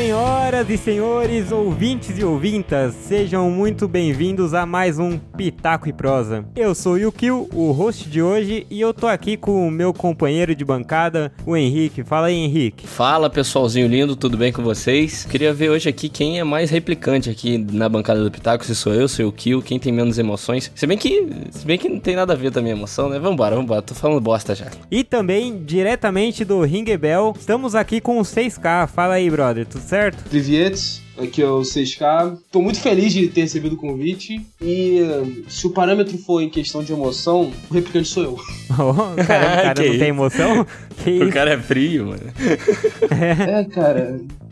Senhoras e senhores, ouvintes e ouvintas, sejam muito bem-vindos a mais um Pitaco e Prosa. Eu sou o Yukio, o host de hoje, e eu tô aqui com o meu companheiro de bancada, o Henrique. Fala aí, Henrique. Fala, pessoalzinho lindo, tudo bem com vocês? Queria ver hoje aqui quem é mais replicante aqui na bancada do Pitaco, se sou eu, se o Kio, quem tem menos emoções. Se bem que, se bem que não tem nada a ver também a emoção, né? Vambora, vambora, tô falando bosta já. E também, diretamente do Ringebel, estamos aqui com o 6K. Fala aí, brother, tudo certo? Privietes, aqui é o 6K. Tô muito feliz de ter recebido o convite. E uh, se o parâmetro for em questão de emoção, o replicante sou eu. Oh, caramba, o cara não isso? tem emoção? Que O isso? cara é frio, mano. É, cara. é que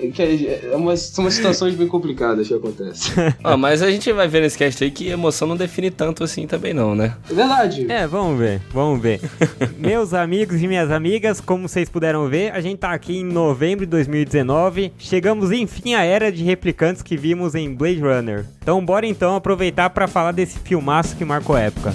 é- é umas- são umas situações bem complicadas que acontecem. Ó, mas a gente vai ver nesse cast aí que emoção não define tanto assim também não, né? É verdade. É, vamos ver, vamos ver. Meus amigos e minhas amigas, como vocês puderam ver, a gente tá aqui em novembro de 2019. Chegamos enfim à era de replicantes que vimos em Blade Runner. Então bora então aproveitar pra falar desse filmaço que marcou a época.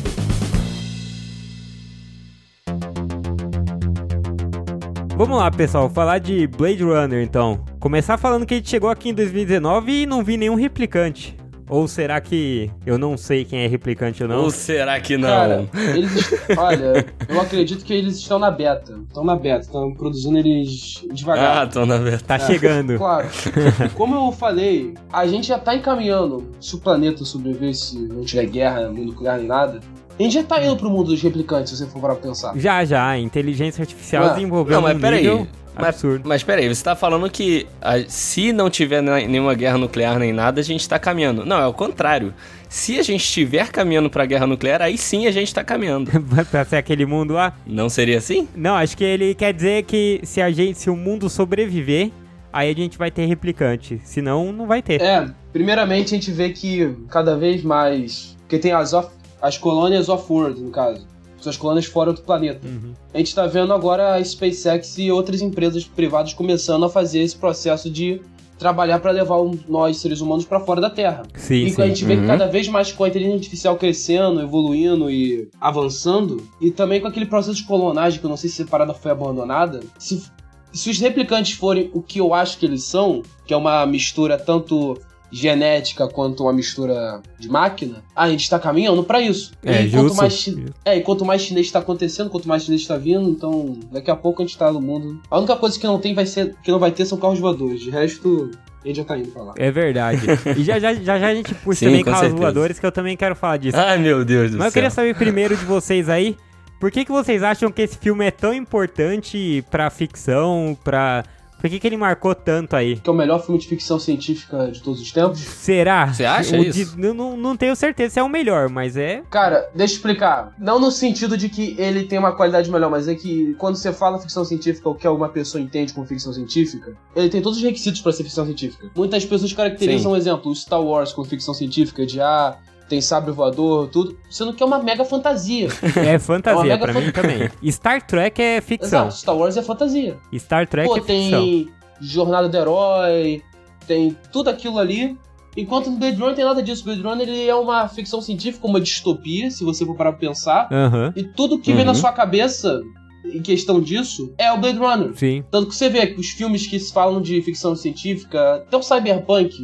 Vamos lá, pessoal, falar de Blade Runner então. Começar falando que a gente chegou aqui em 2019 e não vi nenhum replicante. Ou será que eu não sei quem é replicante ou não? Ou será que não? Cara, eles. Olha, eu acredito que eles estão na beta. Estão na beta, estão produzindo eles ah, devagar. tô na verdade. Tá chegando. Claro. Como eu falei, a gente já tá encaminhando. Se o planeta sobreviver, se não tiver guerra, mundo nuclear nem nada, a gente já tá indo pro mundo dos replicantes, se você for parar pra pensar. Já, já, inteligência artificial Ah, desenvolveu Não, mas um peraí. nível absurdo. mas peraí, você tá falando que ah, se não tiver ne- nenhuma guerra nuclear nem nada, a gente tá caminhando. Não, é o contrário. Se a gente estiver caminhando pra guerra nuclear, aí sim a gente tá caminhando. pra ser aquele mundo lá. Não seria assim? Não, acho que ele quer dizer que se a gente, se o mundo sobreviver, aí a gente vai ter replicante. Senão, não vai ter. É, primeiramente a gente vê que cada vez mais. Porque tem as, off- as colônias off-world, no caso. São as colônias fora do planeta. Uhum. A gente tá vendo agora a SpaceX e outras empresas privadas começando a fazer esse processo de trabalhar para levar nós, seres humanos, para fora da Terra. Sim, E sim. a gente vê que Uhum. cada vez mais com a inteligência artificial crescendo, evoluindo e avançando, e também com aquele processo de clonagem, que eu não sei se essa parada foi abandonada, se, se os replicantes forem o que eu acho que eles são, que é uma mistura tanto genética quanto uma mistura de máquina, a gente tá caminhando para isso. É, e quanto justo. mais chi- é, e quanto mais chinês tá acontecendo, quanto mais chinês tá vindo, então daqui a pouco a gente tá no mundo. A única coisa que não tem vai ser que não vai ter são carros voadores. De resto, a gente já tá indo pra lá. É verdade. e já já, já, já a gente puxa Sim, também carros certeza. voadores, que eu também quero falar disso. Ai, meu Deus do Mas eu céu. queria saber primeiro de vocês aí, por que, que vocês acham que esse filme é tão importante pra ficção, pra... Por que, que ele marcou tanto aí? que é o melhor filme de ficção científica de todos os tempos. Será? Você acha O isso? de- não, não tenho certeza se é o melhor, mas é... Cara, deixa eu explicar. Não no sentido de que ele tem uma qualidade melhor, mas é que quando você fala ficção científica, o que uma pessoa entende como ficção científica, ele tem todos os requisitos pra ser ficção científica. Muitas pessoas caracterizam, um exemplo, o Star Wars como ficção científica, de ah, tem sabre voador, tudo, sendo que é uma mega fantasia. É fantasia, mega pra mim também. Star Trek é ficção. Exato, Star Wars é fantasia. Star Trek Pô, é ficção. tem Jornada do Herói, tem tudo aquilo ali. Enquanto no Blade Runner tem nada disso. Blade Runner ele é uma ficção científica, uma distopia, se você for parar pra pensar. Aham, E tudo que vem na Uhum. sua cabeça em questão disso é o Blade Runner. sim. Tanto que você vê que os filmes que se falam de ficção científica, até o Cyberpunk,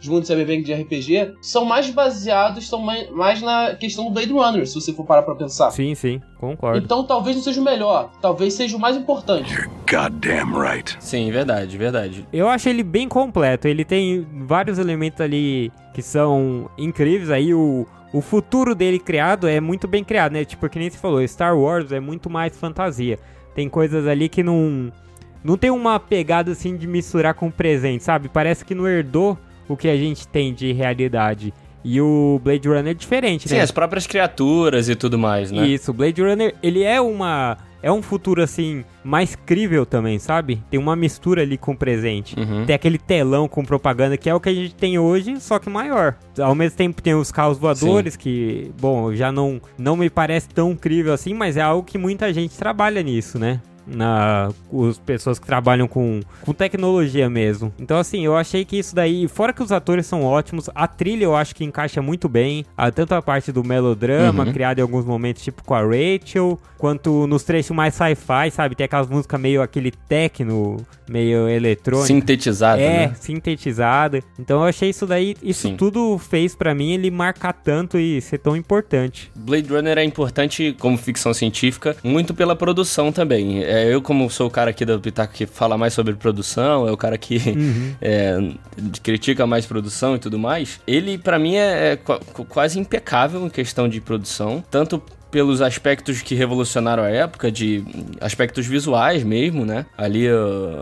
os mundos Cyberpunk de RPG, são mais baseados, são mais, mais na questão do Blade Runner, se você for parar pra pensar. Sim, sim, concordo. Então talvez não seja o melhor, talvez seja o mais importante. Goddamn right. Sim, verdade, verdade. Eu acho ele bem completo. Ele tem vários elementos ali que são incríveis. Aí o, o futuro dele criado é muito bem criado, né? Tipo, que nem você falou, Star Wars é muito mais fantasia. Tem coisas ali que não. Não tem uma pegada assim de misturar com o presente, sabe? Parece que não herdou o que a gente tem de realidade. E o Blade Runner é diferente, Sim, né? as próprias criaturas e tudo mais, né? Isso, o Blade Runner, ele é uma. É um futuro assim, mais crível também, sabe? Tem uma mistura ali com o presente. Uhum. Tem aquele telão com propaganda que é o que a gente tem hoje, só que maior. Ao mesmo tempo tem os carros voadores, que, bom, já não, não me parece tão crível assim, mas é algo que muita gente trabalha nisso, né? Na os pessoas que trabalham com, com tecnologia mesmo. Então assim, eu achei que isso daí, fora que os atores são ótimos, a trilha eu acho que encaixa muito bem, a, tanto a parte do melodrama, Uhum. criada em alguns momentos, tipo com a Rachel, quanto nos trechos mais sci-fi, sabe? Tem aquelas músicas meio aquele techno, meio eletrônico. Sintetizado, É, né? sintetizada. Então eu achei isso daí, isso Sim. tudo fez pra mim ele marcar tanto e ser tão importante. Blade Runner é importante como ficção científica, muito pela produção também. É, eu, como sou o cara aqui do Pitaco que fala mais sobre produção, é o cara que é, critica mais produção e tudo mais, ele, pra mim, é, é qua- quase impecável em questão de produção, tanto pelos aspectos que revolucionaram a época, de aspectos visuais mesmo, né? Ali,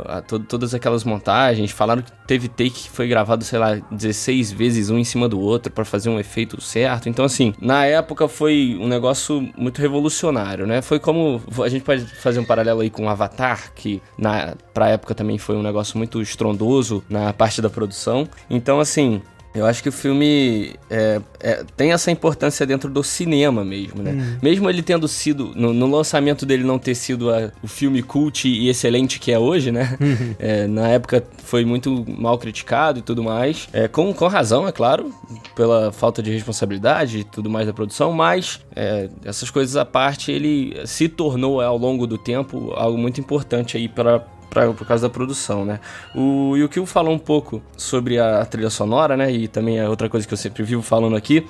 a- to- todas aquelas montagens, falaram que teve take que foi gravado, sei lá, 16 vezes um em cima do outro pra fazer um efeito certo. Então, assim, na época foi um negócio muito revolucionário, né? Foi como, a gente pode fazer um paralelo aí com Avatar, que na, pra época também foi um negócio muito estrondoso na parte da produção. Então, assim, eu acho que o filme é, é, tem essa importância dentro do cinema mesmo, né? Mesmo ele tendo sido, no, no lançamento dele não ter sido a- o filme cult e excelente que é hoje, né? É, na época foi muito mal criticado e tudo mais. É, com, com razão, é claro, pela falta de responsabilidade e tudo mais da produção, mas é, essas coisas à parte, ele se tornou ao longo do tempo algo muito importante aí para pra, por causa da produção, né? O Yukio falou um pouco sobre a trilha sonora, né? E também é outra coisa que eu sempre vivo falando aqui.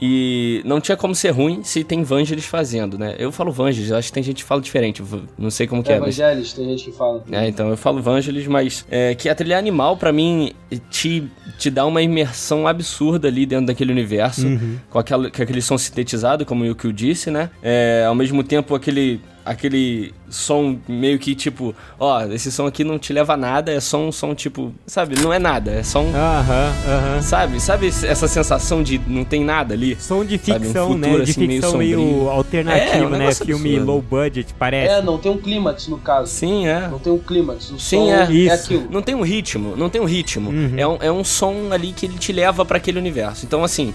E não tinha como ser ruim se tem Vangelis fazendo, né? Eu falo Vangelis, eu acho que tem gente que fala diferente, não sei como que é, mas... Evangelis, tem gente que fala. É, então eu falo Vangelis, mas é, que a trilha animal, pra mim, te, te dá uma imersão absurda ali dentro daquele universo, com, aquela, com aquele som sintetizado, como o Yukio disse, né? É, ao mesmo tempo, aquele, aquele som meio que tipo, ó, esse som aqui não te leva a nada, é só um som tipo, sabe, não é nada, é só um. Aham, aham. Sabe? Sabe essa sensação de não tem nada ali? Som de Sabe, um ficção, né? futuro, De assim, meio ficção meio, sombrio. alternativo, É, um né? Filme absurdo. low budget, parece. É, não tem um clímax no caso. Sim, é. Não tem um clímax. O Sim, som é. é, aquilo. Não tem um ritmo, não tem um ritmo. Uhum. É, um, é um som ali que ele te leva pra aquele universo. Então, assim,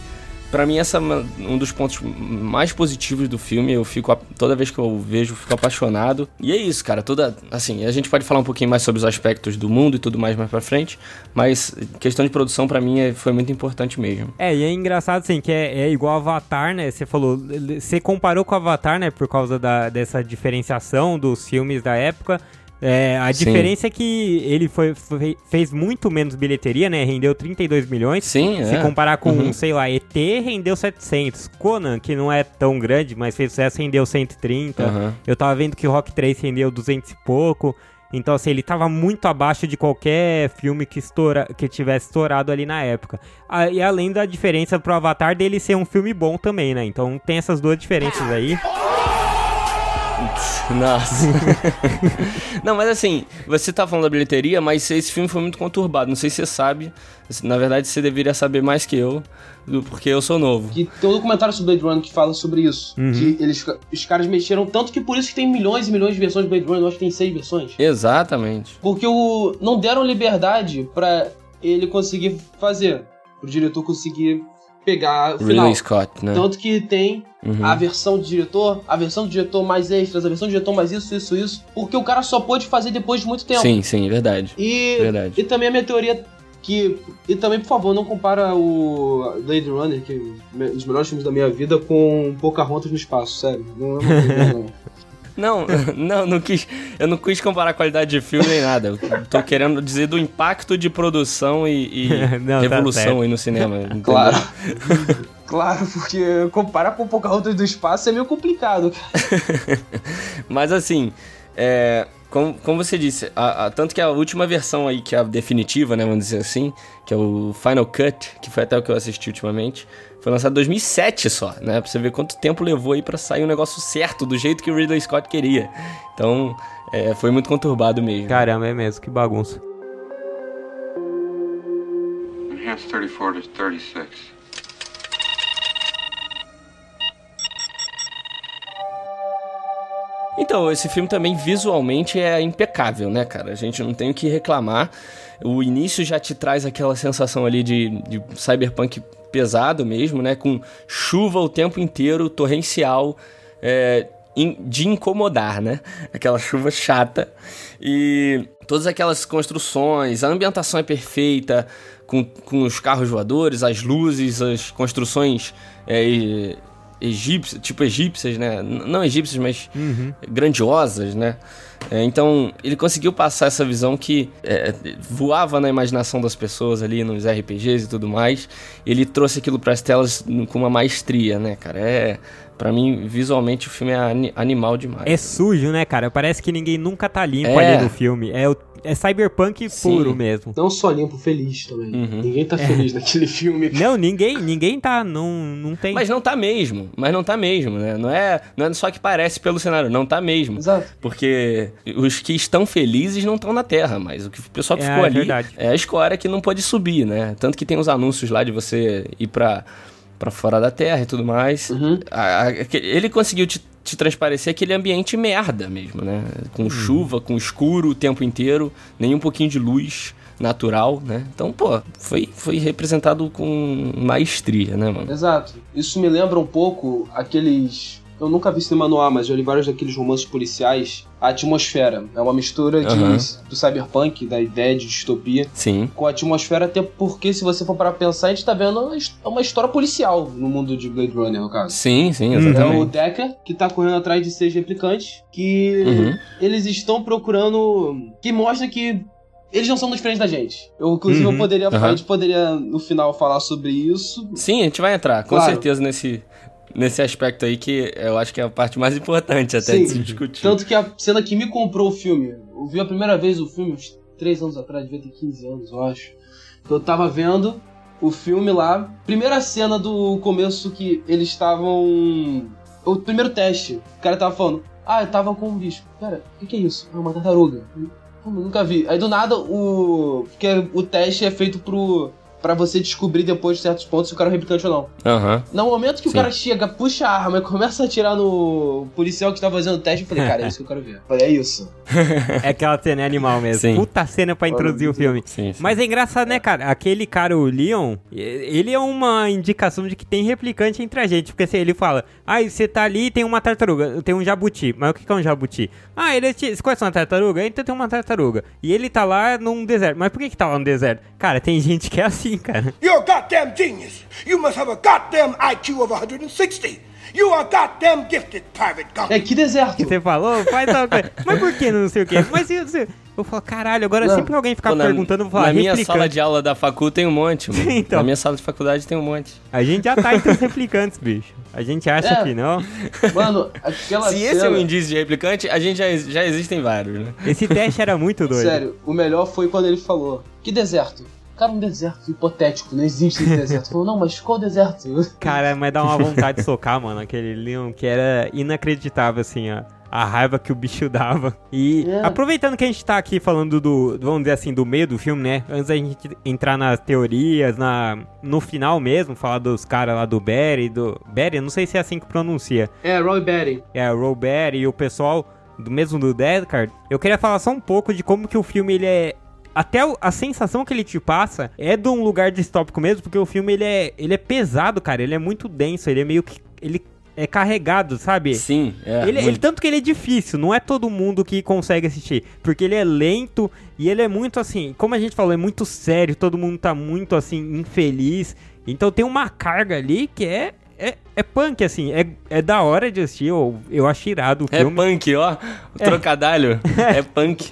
pra mim, essa é um dos pontos mais positivos do filme. Eu fico, toda vez que eu vejo, eu fico apaixonado. E é isso, cara. Toda, assim, a gente pode falar um pouquinho mais sobre os aspectos do mundo e tudo mais mais pra frente. Mas questão de produção, pra mim, é- foi muito importante mesmo. É, e é engraçado, assim, que é, é igual Avatar, né? Você falou, você comparou com Avatar, né? Por causa da, dessa diferenciação dos filmes da época. É, a Sim. diferença é que ele foi, foi- fez muito menos bilheteria, né? Rendeu 32 milhões. Sim, Se é. comparar com, Uhum. sei lá, ET, rendeu 700. Conan, que não é tão grande, mas fez sucesso, rendeu 130. Aham. Eu tava vendo que Rock 3 rendeu 200 e pouco. Então, assim, ele tava muito abaixo de qualquer filme que, estoura, que tivesse estourado ali na época. Ah, e além da diferença pro Avatar dele ser um filme bom também, né? Então tem essas duas diferenças aí. Nossa. não, mas assim, você tá falando da bilheteria, mas esse filme foi muito conturbado. Não sei se você sabe. Na verdade, você deveria saber mais que eu, porque eu sou novo. Que tem um documentário sobre Blade Runner que fala sobre isso. Uhum. Que eles, os caras mexeram tanto que por isso que tem milhões e milhões de versões de Blade Runner. Eu acho que tem seis versões. Exatamente. Porque o, não deram liberdade pra ele conseguir fazer. Pro diretor conseguir pegar o final. Ridley Scott, né? Tanto que tem Uhum. a versão do diretor, a versão do diretor mais extras, a versão do diretor mais isso, isso, isso. Porque o cara só pôde fazer depois de muito tempo. Sim, sim, verdade. E, Verdade. e também a minha teoria que. E também, por favor, não compara o Blade Runner, que é um dos melhores filmes da minha vida, com Pocahontas no espaço, sério. Não é uma coisa, não. Não, não, não quis. Eu não quis comparar a qualidade de filme nem nada. Eu tô querendo dizer do impacto de produção e, e Não, tá revolução certo. aí no cinema. entendeu? Claro. claro, porque comparar com Pocahontas do espaço é meio complicado. Mas assim, é, como, como você disse, a- a- tanto que a última versão aí, que é a definitiva, né, vamos dizer assim, que é o Final Cut, que foi até o que eu assisti ultimamente, foi lançado em 2007 só, né, pra você ver quanto tempo levou aí pra sair um negócio certo, do jeito que o Ridley Scott queria. Então, é, foi muito conturbado mesmo. Caramba, é mesmo, que bagunça. Enhanced 34 to 36. Então, esse filme também visualmente é impecável, né, cara? A gente não tem o que reclamar. O início já te traz aquela sensação ali de, de cyberpunk pesado mesmo, né? Com chuva o tempo inteiro, torrencial. É, de incomodar, né? Aquela chuva chata. E todas aquelas construções, a ambientação é perfeita, com, com os carros voadores, as luzes, as construções é, egípcias, tipo egípcias, né? Não egípcias, mas grandiosas, né? É, então, ele conseguiu passar essa visão que é, voava na imaginação das pessoas ali nos RPGs e tudo mais. Ele trouxe aquilo para as telas com uma maestria, né, cara? É, para mim, visualmente, o filme é ani- animal demais. É sujo, né, cara? Parece que ninguém nunca tá limpo É. ali no filme. É, o- é cyberpunk Sim. puro mesmo. Não só limpo, feliz também. Uhum. Ninguém tá feliz naquele filme. Não, ninguém, ninguém tá, não, não tem. Mas não tá mesmo, mas não tá mesmo, né? Não é, não é só que parece pelo cenário, não tá mesmo. Exato. Porque os que estão felizes não estão na Terra, mas o, que, o pessoal que É, ficou é ali verdade. é a escória que não pode subir, né? Tanto que tem os anúncios lá de você ir pra, pra fora da Terra e tudo mais. Uhum. A- a- ele conseguiu te, te transparecer aquele ambiente merda mesmo, né? Com Uhum. chuva, com escuro o tempo inteiro, nem um pouquinho de luz natural, né? Então, pô, foi, foi representado com maestria, né, mano? Exato. Isso me lembra um pouco aqueles. Eu nunca vi cinema no ar, mas já li vários daqueles romances policiais. A atmosfera. É uma mistura de, Aham. do cyberpunk, da ideia de distopia, Sim. com a atmosfera, até porque, se você for para pensar, a gente tá vendo uma his- uma história policial no mundo de Blade Runner, no caso. Sim, sim, Uhum. É o exatamente. Decker que tá correndo atrás de seis replicantes que Uhum. eles estão procurando. que mostra que eles não são diferentes da gente. Eu, inclusive, Uhum. eu poderia, Aham. a gente poderia no final falar sobre isso. Sim, a gente vai entrar, com Claro. certeza, nesse, nesse aspecto aí que eu acho que é a parte mais importante até Sim. de se discutir. Tanto que a cena que me comprou o filme, eu vi a primeira vez o filme uns 3 anos atrás, devia ter 15 anos, eu acho. Que eu tava vendo o filme lá. Primeira cena do começo que eles estavam. O primeiro teste. O cara tava falando, ah, eu tava com um bicho. Cara, o que, que é isso? É uma tartaruga. Eu nunca vi. Aí do nada o. Porque o teste é feito pro. Pra você descobrir depois de certos pontos se o cara é replicante ou não. Aham. No momento que Sim. o cara chega, puxa a arma e começa a atirar no policial que tá fazendo o teste, eu falei, cara, é isso que eu quero ver. Eu falei, é isso. É aquela cena animal mesmo. Sim. Puta cena pra introduzir o filme. Sim, sim. Mas é engraçado, né, cara? Aquele cara, o Leon, ele é uma indicação de que tem replicante entre a gente. Porque assim, ele fala, ah, você tá ali e tem uma tartaruga, tem um jabuti. Mas o que que é um jabuti? Ah, ele é... Você conhece uma tartaruga? Então tem uma tartaruga. E ele tá lá num deserto. Mas por que que tá lá no deserto? Cara, tem gente que é assim, cara. You're a goddamn genius. You must have a goddamn IQ of 160. You are goddamn gifted, Private Gump. É, que deserto. Que você falou, faz tal coisa. Mas por que não sei o quê? Mas eu, eu, eu falo, caralho, agora Não. sempre que alguém ficar Pô, na, perguntando, eu vou falar na minha replicante. sala de aula da facu tem um monte, mano. Então. Na minha sala de faculdade tem um monte. A gente já tá entre os replicantes, bicho. A gente acha É. que não. Mano, aquela Se cena... esse é um indício de replicante, a gente já, já existem vários, né? Esse teste era muito doido. Sério, o melhor foi quando ele falou, que deserto? Cara, um deserto hipotético, não existe esse deserto. Falou, não, mas qual deserto? Cara, mas dá uma vontade de socar, mano, aquele Leon que era inacreditável, assim, a, a raiva que o bicho dava. E É. aproveitando que a gente tá aqui falando do, vamos dizer assim, do meio do filme, né? Antes da gente entrar nas teorias, na, no final mesmo, falar dos caras lá do Barry, do... Barry, eu não sei se é assim que pronuncia. É, Roy Batty. É, o Robert e o pessoal do mesmo do Deadcard, eu queria falar só um pouco de como que o filme ele é até a sensação que ele te passa é de um lugar distópico mesmo, porque o filme ele é, ele é pesado, cara, ele é muito denso, ele é meio que ele é carregado, sabe? Sim, é. Ele, ele- tanto que ele é difícil, não é todo mundo que consegue assistir, porque ele é lento e ele é muito assim, como a gente falou, é muito sério, todo mundo tá muito assim infeliz. Então tem uma carga ali que é é, é punk assim, é, é da hora de assistir, eu, eu acho irado o É filme. punk, ó. O trocadalho. É punk.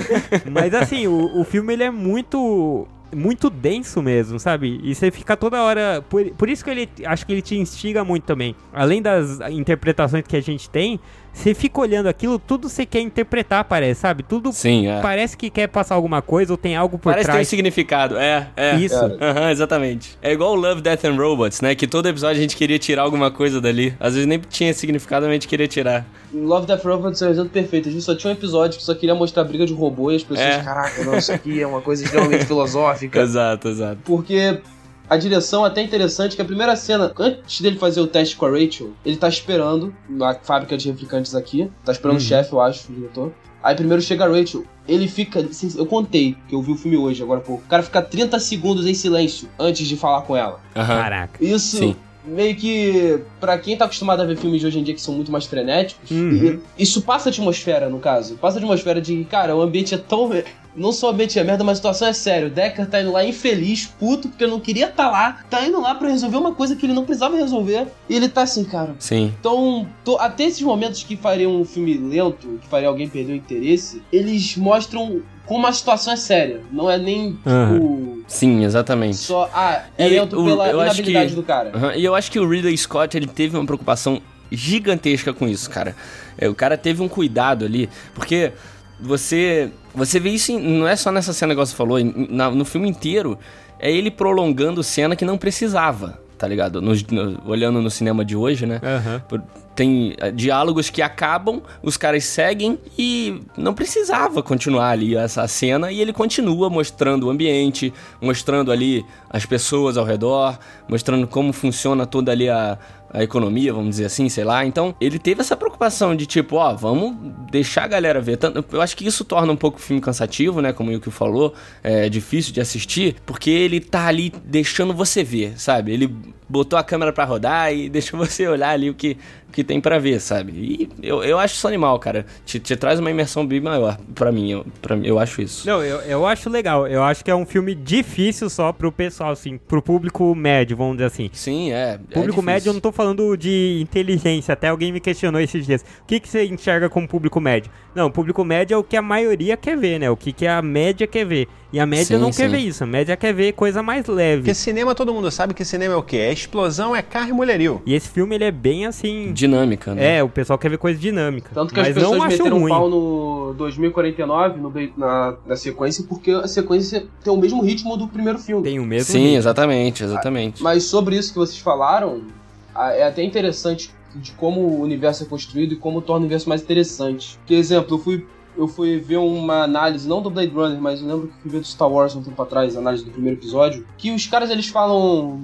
Mas assim, o, o filme ele é muito muito denso mesmo, sabe? E você fica toda hora. Por, por isso que ele acho que ele te instiga muito também. Além das interpretações que a gente tem, você fica olhando aquilo, tudo você quer interpretar, parece, sabe? Tudo Sim, é. parece que quer passar alguma coisa ou tem algo por Parece que tem um trás. significado. É, é. Isso. Aham, exatamente. É igual o Love, Death and Robots, né? Que todo episódio a gente queria tirar alguma coisa dali. Às vezes nem tinha significado, mas a gente queria tirar. Love Death Robots é um exemplo perfeito. A gente só tinha um episódio que só queria mostrar a briga de robô e as pessoas, É. caraca, não, isso aqui é uma coisa extremamente filosófica. Exato, exato. Porque a direção é até interessante que a primeira cena, antes dele fazer o teste com a Rachel, ele tá esperando na fábrica de replicantes aqui. Tá esperando o chefe, eu acho, o diretor. Aí primeiro chega a Rachel. Ele fica. Eu contei, que eu vi o filme hoje, agora há pouco. O cara fica 30 segundos em silêncio antes de falar com ela. Aham. Caraca. Isso Sim. Meio que, pra quem tá acostumado a ver filmes de hoje em dia que são muito mais frenéticos, Uhum. isso passa a atmosfera, no caso. Passa a atmosfera de, cara, o ambiente é tão. Não só o ambiente é merda, mas a situação é séria. O Decker tá indo lá infeliz, puto, porque não queria estar lá. Tá indo lá pra resolver uma coisa que ele não precisava resolver. E ele tá assim, cara. Sim. Então, tô- até esses momentos que fariam um filme lento, que faria alguém perder o interesse, eles mostram como a situação é séria. Não é nem, tipo, Aham. Sim, exatamente. só, ah, é lento pela eu acho inabilidade que- do cara. Aham, E eu acho que o Ridley Scott ele teve uma preocupação gigantesca com isso, cara. É, o cara teve um cuidado ali, porque você você vê isso em- não é só nessa cena que você falou, em- na- no filme inteiro é ele prolongando cena que não precisava, tá ligado? Nos- no- olhando no cinema de hoje, né? Aham. Por- Tem eh, diálogos que acabam, os caras seguem e não precisava continuar ali essa cena e ele continua mostrando o ambiente, mostrando ali as pessoas ao redor, mostrando como funciona toda ali a, a economia, vamos dizer assim, sei lá. Então, ele teve essa preocupação de tipo, ó, vamos deixar a galera ver. Eu acho que isso torna um pouco o filme cansativo, né? Como o Yuki falou, é difícil de assistir, porque ele tá ali deixando você ver, sabe? Ele botou a câmera pra rodar e deixou você olhar ali o que, que tem pra ver, sabe? E eu, eu acho isso animal, cara. Te, te traz uma imersão bem maior pra mim, eu, pra, mim, eu acho isso. Não, eu, eu acho legal. Eu acho que é um filme difícil só pro pessoal, assim, pro público médio, vamos dizer assim. Sim, é. Público é médio, eu não tô falando de inteligência. Até alguém me questionou esses dias. O que, que você enxerga como público médio? Não, público médio é o que a maioria quer ver, né? O que, que a média quer ver. E a média Sim, não quer sim. ver isso. A média quer ver coisa mais leve. Porque cinema, todo mundo sabe que cinema é o quê? É explosão, é carro e mulherio. E esse filme, ele é bem assim. Dinâmica, né? É, o pessoal quer ver coisa dinâmica. Tanto que as mas pessoas não acho meteram ruim. pau no 2049, no, na, na sequência, porque a sequência tem o mesmo ritmo do primeiro filme. Tem o mesmo. Sim, ritmo. exatamente, exatamente. Mas sobre isso que vocês falaram, é até interessante de como o universo é construído e como torna o universo mais interessante. Por exemplo, eu fui, eu fui ver uma análise, não do Blade Runner, mas eu lembro que fui ver do Star Wars um tempo atrás, a análise do primeiro episódio, que os caras eles falam.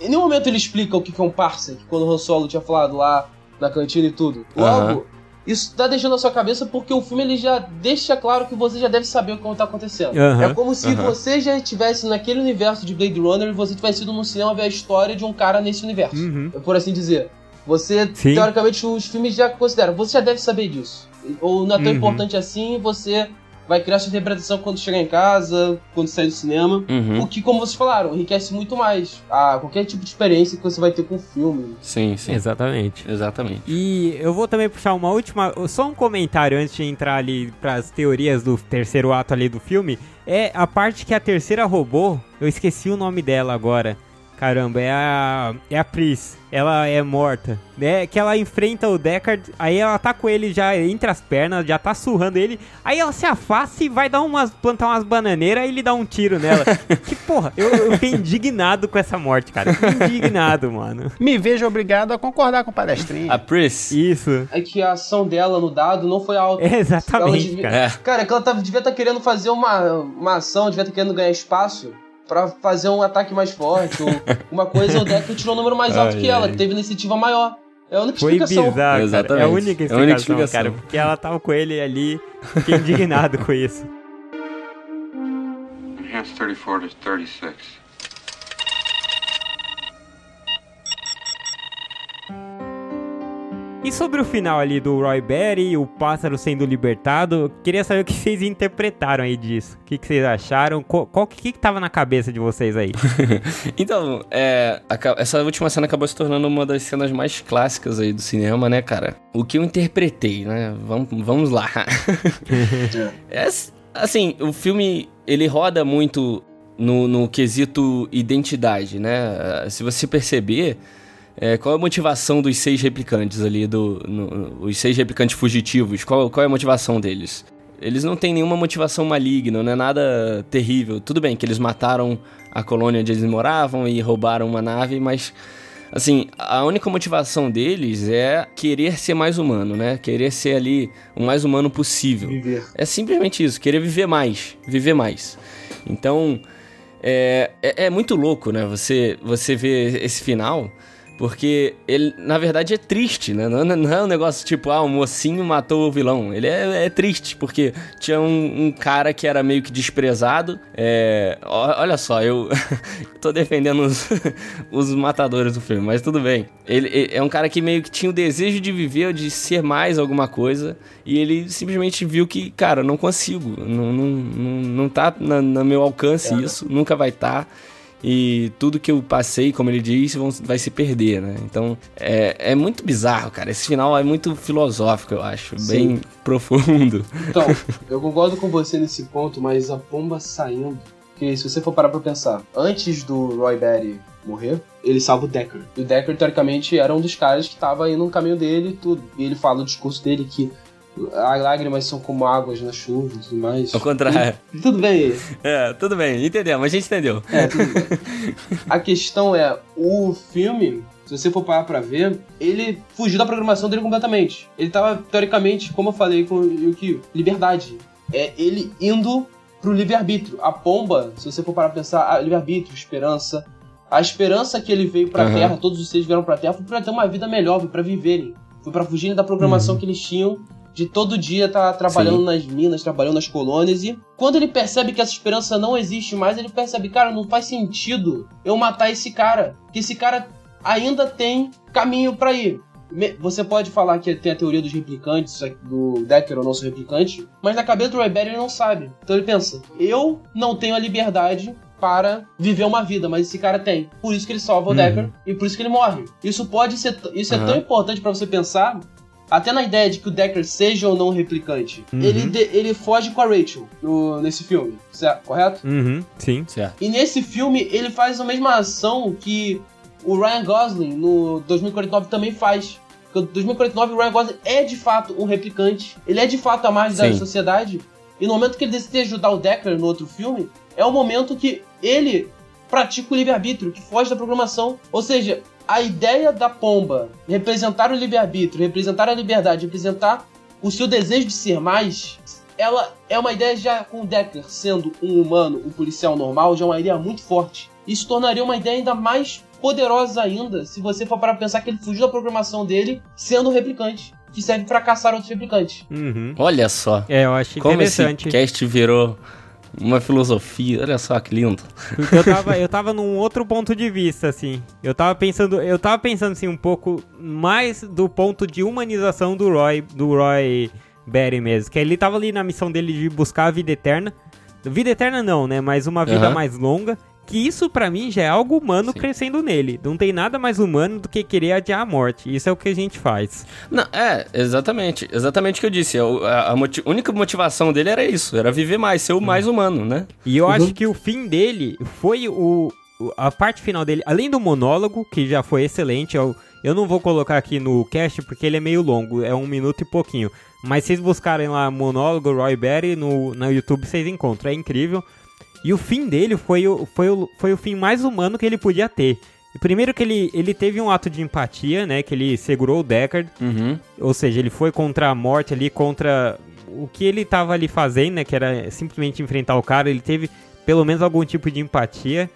Em nenhum momento ele explica o que que é um parsec, quando o Han Solo tinha falado lá na cantina e tudo. Logo, Aham. isso tá deixando na sua cabeça porque o filme ele já deixa claro que você já deve saber o que tá acontecendo. Aham. É como se Aham. você já estivesse naquele universo de Blade Runner e você tivesse ido no cinema ver a história de um cara nesse universo. Uhum. Por assim dizer. Você, Sim. teoricamente, os filmes já consideram. Você já deve saber disso. Ou não é tão Uhum. importante assim, você vai criar sua interpretação quando chegar em casa, quando sair do cinema. Uhum. O que, como vocês falaram, enriquece muito mais a qualquer tipo de experiência que você vai ter com o filme. Sim, sim. Exatamente. Exatamente. E eu vou também puxar uma última, só um comentário antes de entrar ali pras teorias do terceiro ato ali do filme. É a parte que a terceira roubou, eu esqueci o nome dela agora. Caramba, é a. É a Pris. Ela é morta. Né? Que ela enfrenta o Deckard, aí ela tá com ele já entre as pernas, já tá surrando ele. Aí ela se afasta e vai dar umas. plantar umas bananeiras e ele dá um tiro nela. que porra, eu, eu fiquei indignado com essa morte, cara. Indignado, mano. Me vejo obrigado a concordar com o palestrinha. A Pris. Isso. É que a ação dela no dado não foi alta. Exatamente, devia- cara. É. Cara, é que ela tava, devia estar querendo fazer uma, uma ação, devia estar querendo ganhar espaço pra fazer um ataque mais forte, ou uma coisa, o deck tirou um número mais alto Ai, que ela, ai. que teve iniciativa maior. É a única Foi explicação. bizarro, cara. É a Exatamente. única É a explicação, única explicação. cara. Porque ela tava com ele ali, fiquei indignado com isso. Enhanced 34 to 36. E sobre o final ali do Roy Berry, o pássaro sendo libertado, queria saber o que vocês interpretaram aí disso. O que, que vocês acharam? Qual, que, que tava na cabeça de vocês aí? Então, é, essa última cena acabou se tornando uma das cenas mais clássicas aí do cinema, né, cara? O que eu interpretei, né? Vamos, vamos lá. É, assim, o filme, ele roda muito no, no quesito identidade, né? Se você perceber, é, qual é a motivação dos seis replicantes ali, do, no- os seis replicantes fugitivos, qual, qual é a motivação deles? Eles não têm nenhuma motivação maligna, não é nada terrível. Tudo bem que eles mataram a colônia onde eles moravam e roubaram uma nave, mas assim, a única motivação deles é querer ser mais humano, né? Querer ser ali o mais humano possível. Viver. É simplesmente isso, querer viver mais, viver mais. Então, é, é, é muito louco, né? Você, você vê esse final, Porque ele, na verdade, é triste, né? Não, não é um negócio tipo, ah, o mocinho matou o vilão. Ele é, é triste, porque tinha um, um, cara que era meio que desprezado. É, olha só, eu tô defendendo os, os matadores do filme, mas tudo bem. Ele, ele, é um cara que meio que tinha o desejo de viver, de ser mais alguma coisa. E ele simplesmente viu que, cara, não consigo. Não, não, não, não tá no meu alcance é. isso, nunca vai estar. Tá e tudo que eu passei, como ele disse, vão, vai se perder, né? Então é, é muito bizarro, cara. Esse final é muito filosófico, eu acho, Sim. bem profundo. Então, eu concordo com você nesse ponto, mas a pomba saindo. Que se você for parar pra pensar, antes do Roy Batty morrer, ele salva o Decker. E o Decker, teoricamente, era um dos caras que tava indo no caminho dele e tudo. E ele fala no discurso dele que as lágrimas são como águas na chuva e tudo mais. Ao contrário. Tudo, tudo bem. É, tudo bem, entendemos, a gente entendeu. É, tudo bem. a questão é, o filme, se você for parar pra ver, ele fugiu da programação dele completamente. Ele tava, teoricamente, como eu falei com o Yukio, liberdade. É ele indo pro livre-arbítrio. A pomba, se você for parar pra pensar, livre-arbítrio, esperança. A esperança que ele veio pra uhum. Terra, todos os seres vieram pra Terra, foi pra ter uma vida melhor, foi pra viverem. Foi pra fugirem da programação uhum. que eles tinham de todo dia estar tá trabalhando Sim. nas minas, trabalhando nas colônias. E quando ele percebe que essa esperança não existe mais, ele percebe, cara, não faz sentido eu matar esse cara. Que esse cara ainda tem caminho para ir. Você pode falar que tem a teoria dos replicantes, do Decker ou nosso replicante, mas na cabeça do Rebel ele não sabe. Então ele pensa: eu não tenho a liberdade para viver uma vida, mas esse cara tem. Por isso que ele salva o uhum. Decker e por isso que ele morre. Isso pode ser, isso uhum. é tão importante para você pensar até na ideia de que o Decker seja ou não replicante, uhum. ele, de, ele foge com a Rachel no, nesse filme, certo? correto? Uhum, sim. Certo. E nesse filme ele faz a mesma ação que o Ryan Gosling no 2049 também faz. Porque em 2049 o Ryan Gosling é de fato um replicante, ele é de fato a margem da sociedade. E no momento que ele decide ajudar o Decker no outro filme, é o momento que ele pratica o livre-arbítrio, que foge da programação. Ou seja, a ideia da pomba representar o livre-arbítrio, representar a liberdade, representar o seu desejo de ser mais, ela é uma ideia já com o Decker sendo um humano, um policial normal, já é uma ideia muito forte. Isso tornaria uma ideia ainda mais poderosa ainda se você for para pensar que ele fugiu da programação dele sendo um replicante. Que serve para caçar outros replicantes. Uhum. Olha só. É, eu acho Como interessante. Como esse cast virou uma filosofia, olha só que lindo. Eu tava, eu tava num outro ponto de vista, assim. Eu tava pensando, eu tava pensando assim um pouco mais do ponto de humanização do Roy, do Roy Berry mesmo, que ele tava ali na missão dele de buscar a vida eterna. Vida eterna não, né? Mas uma vida uhum. mais longa que isso para mim já é algo humano Sim. crescendo nele. Não tem nada mais humano do que querer adiar a morte. Isso é o que a gente faz. Não, é, exatamente. Exatamente o que eu disse. A, a, a motiv única motivação dele era isso. Era viver mais, ser o mais humano, né? E eu uhum. acho que o fim dele foi o... A parte final dele, além do monólogo, que já foi excelente, eu, eu não vou colocar aqui no cast porque ele é meio longo, é um minuto e pouquinho. Mas se vocês buscarem lá monólogo Roy Berry no, no YouTube, vocês encontram. É incrível. E o fim dele foi o, foi o, foi o fim mais humano que ele podia ter. Primeiro que ele, ele teve um ato de empatia, né? Que ele segurou o Deckard. Uhum. Ou seja, ele foi contra a morte ali, contra o que ele estava ali fazendo, né? Que era simplesmente enfrentar o cara. Ele teve pelo menos algum tipo de empatia.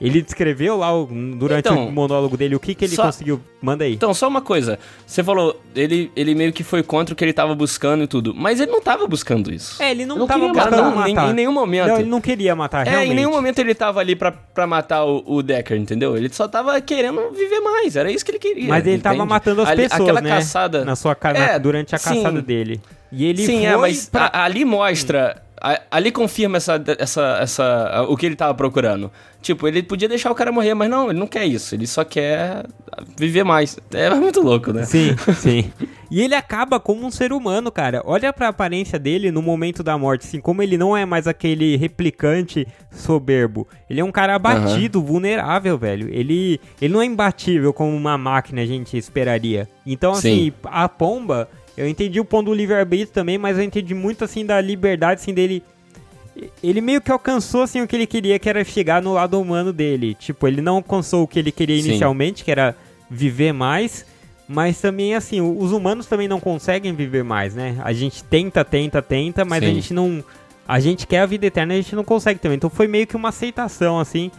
Ele descreveu lá durante então, o monólogo dele o que, que ele só, conseguiu. Manda aí. Então, só uma coisa. Você falou, ele, ele meio que foi contra o que ele tava buscando e tudo. Mas ele não tava buscando isso. É, ele não, não tava buscando. Em, em, nenhum momento. Não, ele não queria matar, realmente. É, em nenhum momento ele tava ali pra, pra matar o, o Decker, entendeu? Ele só tava querendo viver mais. Era isso que ele queria. Mas ele entende? tava matando as ali, pessoas, aquela né? caçada. Na sua, na, é, durante a caçada sim. dele. E ele Sim, é, mas pra... a, ali mostra ali confirma essa, essa, essa, o que ele tava procurando. Tipo, ele podia deixar o cara morrer, mas não, ele não quer isso. Ele só quer viver mais. É muito louco, né? Sim, sim. E ele acaba como um ser humano, cara. Olha pra aparência dele no momento da morte, assim, como ele não é mais aquele replicante soberbo. Ele é um cara abatido, uhum. vulnerável, velho. Ele, ele não é imbatível como uma máquina a gente esperaria. Então, assim, sim. a pomba eu entendi o ponto do livre-arbítrio também, mas eu entendi muito, assim, da liberdade, assim, dele... Ele meio que alcançou, assim, o que ele queria, que era chegar no lado humano dele. Tipo, ele não alcançou o que ele queria inicialmente, Sim. que era viver mais, mas também, assim, os humanos também não conseguem viver mais, né? A gente tenta, tenta, tenta, mas Sim. a gente não... A gente quer a vida eterna, a gente não consegue também. Então foi meio que uma aceitação, assim.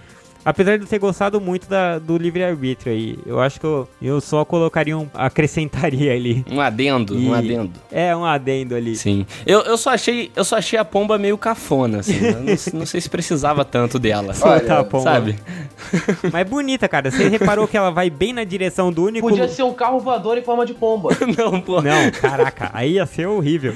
Apesar de eu ter gostado muito da, do livre-arbítrio aí, eu acho que eu, eu só colocaria um. acrescentaria ali. Um adendo, E- um adendo. É, um adendo ali. Sim. Eu, eu, só achei, eu só achei a pomba meio cafona, assim. Eu não, não sei se precisava tanto dela. Soltar a pomba. Sabe? Mas bonita, cara. Você reparou que ela vai bem na direção do único. Podia ser um carro voador em forma de pomba. Não, pô. Não, caraca, aí ia ser horrível.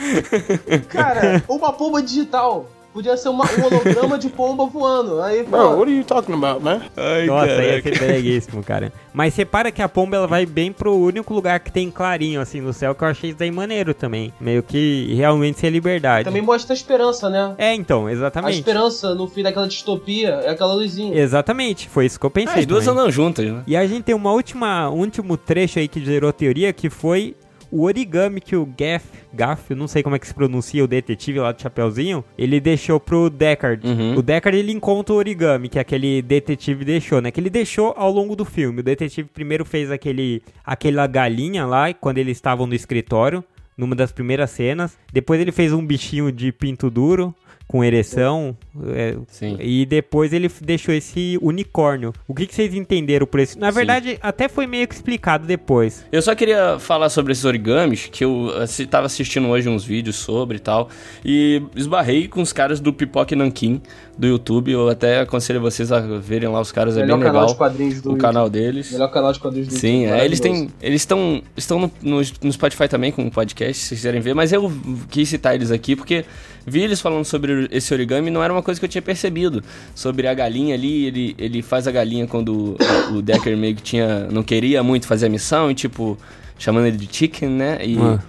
Cara, uma pomba digital. Podia ser uma- um holograma de pomba voando. Aí, pô, Bro, what are you talking about, man? Ai, Nossa, aí ia caraca. ser breguíssimo, cara. Mas repara que a pomba ela vai bem pro único lugar que tem clarinho assim no céu, que eu achei isso daí maneiro também. Meio que realmente ser liberdade. também mostra a esperança, né? É, então, A exatamente. esperança no fim daquela distopia é aquela luzinha. Exatamente, foi isso que eu pensei. As duas também. andam juntas, né? E a gente tem uma última, um último trecho aí que gerou teoria, que foi o origami que o Gaff, Gaff, eu não sei como é que se pronuncia, o detetive lá do Chapeuzinho, ele deixou pro Deckard. Uhum. O Deckard, ele encontra o origami que aquele detetive deixou, né? Que ele deixou ao longo do filme. O detetive primeiro fez aquele, aquela galinha lá, quando eles estavam no escritório, numa das primeiras cenas. Depois ele fez um bichinho de pinto duro, com ereção, é, Sim. e depois ele deixou esse unicórnio. O que, que vocês entenderam por isso? Na verdade, até foi meio que explicado depois. Eu só queria falar sobre esses origamis, que eu assi- tava assistindo hoje uns vídeos sobre e tal, e esbarrei com os caras do Pipoque Nankin, do YouTube, eu até aconselho vocês a verem lá os caras, é Melhor bem canal legal de quadrinhos do o canal deles. Melhor canal de quadrinhos do Sim, YouTube, é, eles têm, eles estão estão no, no, no Spotify também com um podcast, se vocês quiserem ver, mas eu quis citar eles aqui porque vi eles falando sobre esse origami e não era uma coisa que eu tinha percebido. Sobre a galinha ali, ele, ele faz a galinha quando o, o Decker meio que tinha, não queria muito fazer a missão e tipo, chamando ele de chicken, né? E Ah.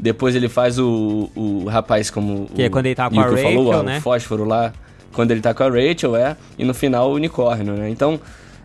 depois ele faz o, o rapaz como Que o é quando ele tá com a falou, Rachel, ó, né? o fósforo lá, quando ele tá com a Rachel, é, e no final o unicórnio, né? Então,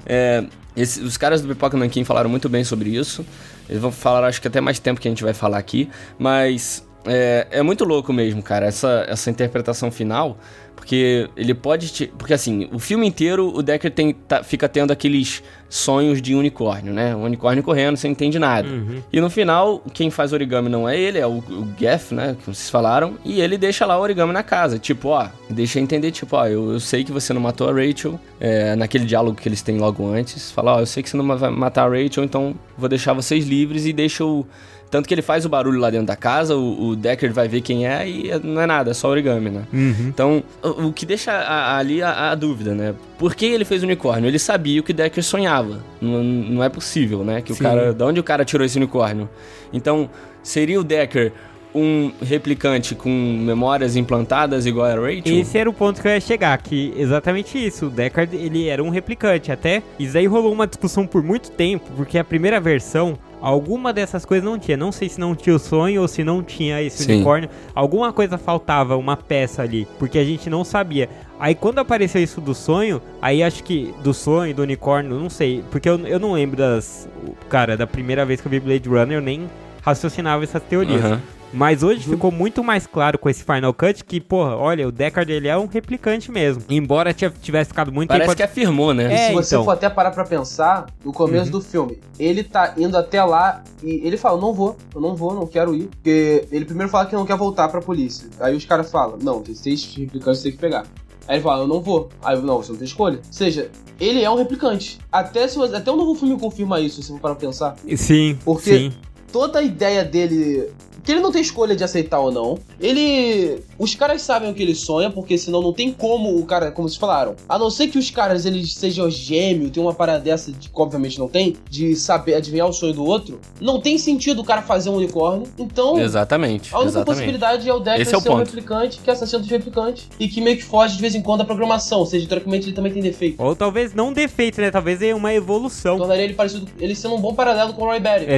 é, esse- os caras do Pipoca Nankin falaram muito bem sobre isso. Eles vão falar, acho que até mais tempo que a gente vai falar aqui, mas é, é muito louco mesmo, cara, essa, essa interpretação final, porque ele pode te, porque assim, o filme inteiro o Decker tem, tá- fica tendo aqueles sonhos de unicórnio, né? Um unicórnio correndo, você não entende nada. E no final, quem faz origami não é ele, é o, o Geff, né? Que vocês falaram. E ele deixa lá o origami na casa. Tipo, ó, deixa entender, tipo, ó, eu, eu sei que você não matou a Rachel. é, naquele diálogo que eles têm logo antes. Fala, ó, eu sei que você não vai matar a Rachel, então vou deixar vocês livres e deixa o. Tanto que ele faz o barulho lá dentro da casa, o, o Decker vai ver quem é e é- não é nada, é só origami, né? Então, o, o que deixa a- ali a, a dúvida, né? Por que ele fez o unicórnio? Ele sabia o que Decker sonhava. Não, não é possível, né? Que o Sim. cara. Da onde o cara tirou esse unicórnio? Então, seria o Decker um replicante com memórias implantadas igual a Rachel? Esse era o ponto que eu ia chegar, que exatamente isso, o Deckard, ele era um replicante, até, isso aí rolou uma discussão por muito tempo, porque a primeira versão, alguma dessas coisas não tinha, não sei se não tinha o sonho ou se não tinha esse Sim. unicórnio, alguma coisa faltava, uma peça ali, porque a gente não sabia. Aí quando apareceu isso do sonho, aí acho que do sonho, do unicórnio, não sei, porque eu, eu não lembro das, cara, da primeira vez que eu vi Blade Runner, eu nem raciocinava essas teorias. Aham. Mas hoje ficou muito mais claro com esse Final Cut que, porra, olha, o Deckard ele é um replicante mesmo. Embora tivesse ficado muito Parece tempo. que afirmou, né? É, Se você então. for até parar pra pensar, no começo Uhum. do filme, ele tá indo até lá e ele fala, não vou, eu não vou, não quero ir. Porque ele primeiro fala que não quer voltar pra polícia. Aí os caras falam, não, tem seis replicantes que você tem que pegar. Aí ele fala, eu não vou. Aí eu, não, você não tem escolha. Ou seja, ele é um replicante. Até, se, você- até o novo filme confirma isso, se você for parar pra pensar. Sim, Porque- sim. Toda a ideia dele. Que ele não tem escolha de aceitar ou não. Ele. Os caras sabem o que ele sonha, porque senão não tem como o cara, como vocês falaram. A não ser que os caras eles sejam gêmeos, tem uma parada dessa, de, que obviamente não tem, de saber adivinhar o sonho do outro. Não tem sentido o cara fazer um unicórnio. Então. Exatamente. A única exatamente. possibilidade é o Decker Esse é o ser um replicante que é assassino dos replicantes e que meio que foge de vez em quando da programação. Ou seja, teoricamente ele também tem defeito. Ou talvez não defeito, né? Talvez é uma evolução. Tornaria ele parecido. Ele sendo um bom paralelo com o Roy Batty. Porque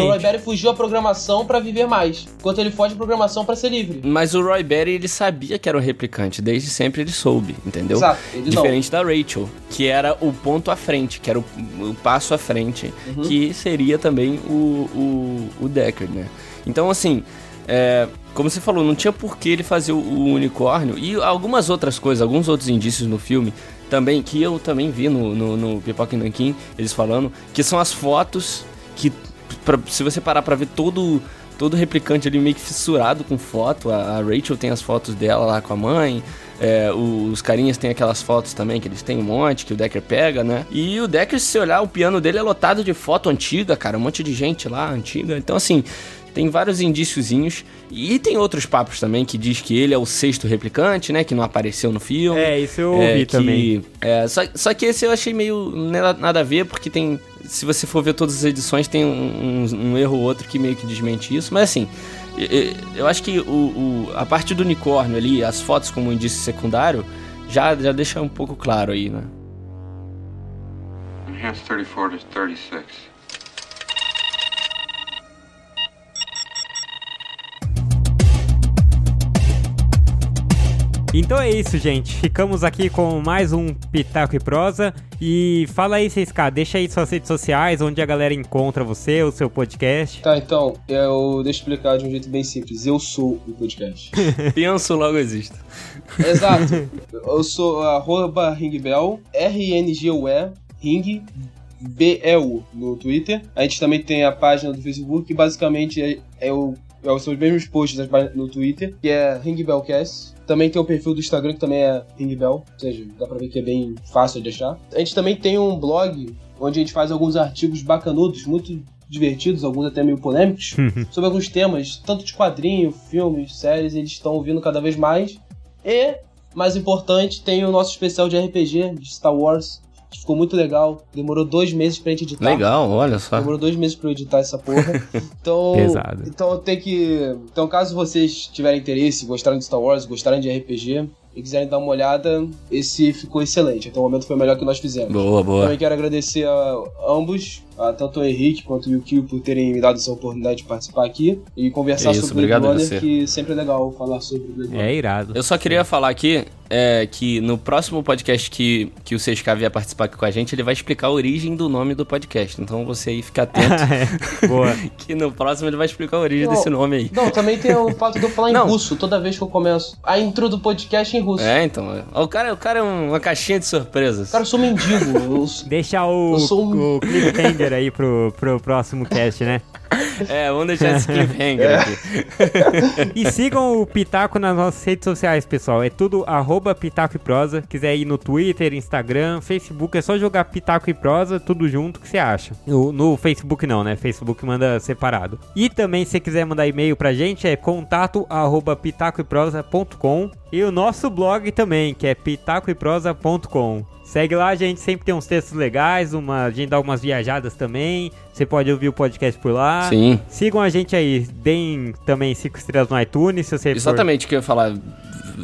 o Roy Exatamente. Batty fugiu à programação pra viver mais, enquanto ele foge à programação pra ser livre. Mas o Roy Batty, ele sabia que era um replicante. Desde sempre ele soube, entendeu? Exato, Diferente da Rachel, que era o ponto à frente, que era o, o passo à frente, Uhum. que seria também o, o, o Deckard, né? Então, assim, é, como você falou, não tinha por que ele fazer o, o unicórnio e algumas outras coisas, alguns outros indícios no filme também, que eu também vi no, no, no Pipoca e Nankin, eles falando, que são as fotos que, pra- se você parar pra ver todo todo replicante ali meio que fissurado com foto. A, Rachel tem as fotos dela lá com a mãe. É, os carinhas têm aquelas fotos também, que eles têm um monte, que o Decker pega, né? E o Decker, se você olhar, o piano dele é lotado de foto antiga, cara, um monte de gente lá, antiga. Então, assim, tem vários indíciozinhos. E tem outros papos também que diz que ele é o sexto replicante, né? Que não apareceu no filme. É, isso eu ouvi É, que- também. é, só, só que esse eu achei meio nada a ver, porque tem. Se você for ver todas as edições, tem um, um- um erro ou outro que meio que desmente isso. Mas assim, eu acho que o, o- a parte do unicórnio ali, as fotos como indício secundário, já, já deixa um pouco claro aí, né? Enhanced 34 to 36. Então é isso, gente. Ficamos aqui com mais um Pitaco e Prosa. E fala aí, CSK, deixa aí suas redes sociais, onde a galera encontra você, o seu podcast. Tá, então, eu deixa eu explicar de um jeito bem simples. Eu sou o podcast. Penso logo existe. Exato. Eu sou arroba ringbell, R-I-N-G-U-E, ring, B-E-U, no Twitter. A gente também tem a página do Facebook, que basicamente é, é o, é, são os mesmos posts no Twitter, que é Ringbellcast. Também tem o perfil do Instagram, que também é Ringbell, ou seja, dá pra ver que é bem fácil de achar. A gente também tem um blog, onde a gente faz alguns artigos bacanudos, muito divertidos, alguns até meio polêmicos, sobre alguns temas, tanto de quadrinho, filmes, séries, eles estão vindo cada vez mais. E, mais importante, tem o nosso especial de RPG, de Star Wars, ficou muito legal. Demorou dois meses pra gente editar. Legal, olha só. Demorou dois meses pra eu editar essa porra. Então. Pesado. Então tem que. Então, caso vocês tiverem interesse, gostarem de Star Wars, gostarem de RPG e quiserem dar uma olhada, esse ficou excelente. Até o momento foi o melhor que nós fizemos. Boa, boa. Também quero agradecer a ambos, a tanto o Henrique quanto o Yukio, por terem me dado essa oportunidade de participar aqui e conversar É isso, sobre Blade Runner, você. que sempre é legal falar sobre Blade Runner. É irado. Eu só queria falar aqui é, que no próximo podcast que, que o 6K vier participar aqui com a gente, ele vai explicar a origem do nome do podcast. Então você aí fica atento, É, Boa. que no próximo ele vai explicar a origem Não. desse nome aí. Não, também tem o fato de eu falar em russo toda vez que eu começo. A intro do podcast é em russo. É, então. é. O cara, o cara é um- uma caixinha de surpresas. Cara, eu sou mendigo. Eu, Deixa o, Eu sou um- o cliffhanger aí pro, pro próximo cast, né? É, vamos deixar esse cliffhanger aqui. E sigam o Pitaco nas nossas redes sociais, pessoal. É tudo arroba Pitaco e Prosa. Quiser ir no Twitter, Instagram, Facebook, é só jogar Pitaco e Prosa, tudo junto que você acha. No, no Facebook não, né? Facebook manda separado. E também, se você quiser mandar e-mail pra gente, é contato arroba pitacoeprosa.com e o nosso blog também, que é pitacoeprosa.com. Segue lá, a gente sempre tem uns textos legais, uma, a gente dá umas viajadas também. Você pode ouvir o podcast por lá. Sim. Sigam a gente aí, deem também 5 estrelas no iTunes, se você for- Exatamente o que eu ia falar.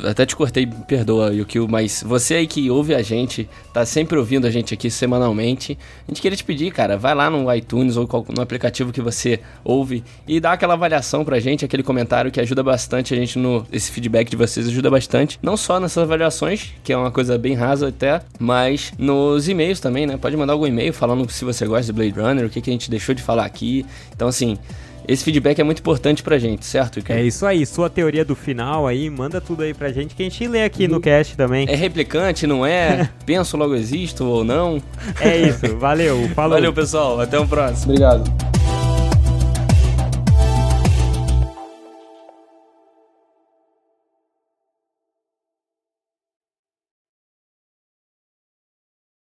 Até te cortei, perdoa, Yukio, mas você aí que ouve a gente, tá sempre ouvindo a gente aqui semanalmente. A gente queria te pedir, cara, vai lá no iTunes ou no aplicativo que você ouve e dá aquela avaliação pra gente, aquele comentário que ajuda bastante a gente no. Esse feedback de vocês ajuda bastante. Não só nessas avaliações, que é uma coisa bem rasa até, mas nos e-mails também, né? Pode mandar algum e-mail falando se você gosta de Blade Runner, o que, que a gente deixou de falar aqui. Então, assim. Esse feedback é muito importante pra gente, certo? Yukio? É isso aí, sua teoria do final aí, manda tudo aí pra gente que a gente lê aqui no cast também. É replicante, não é? Penso logo existo ou não? É isso, valeu, falou. Valeu, pessoal. Até o próximo. Obrigado.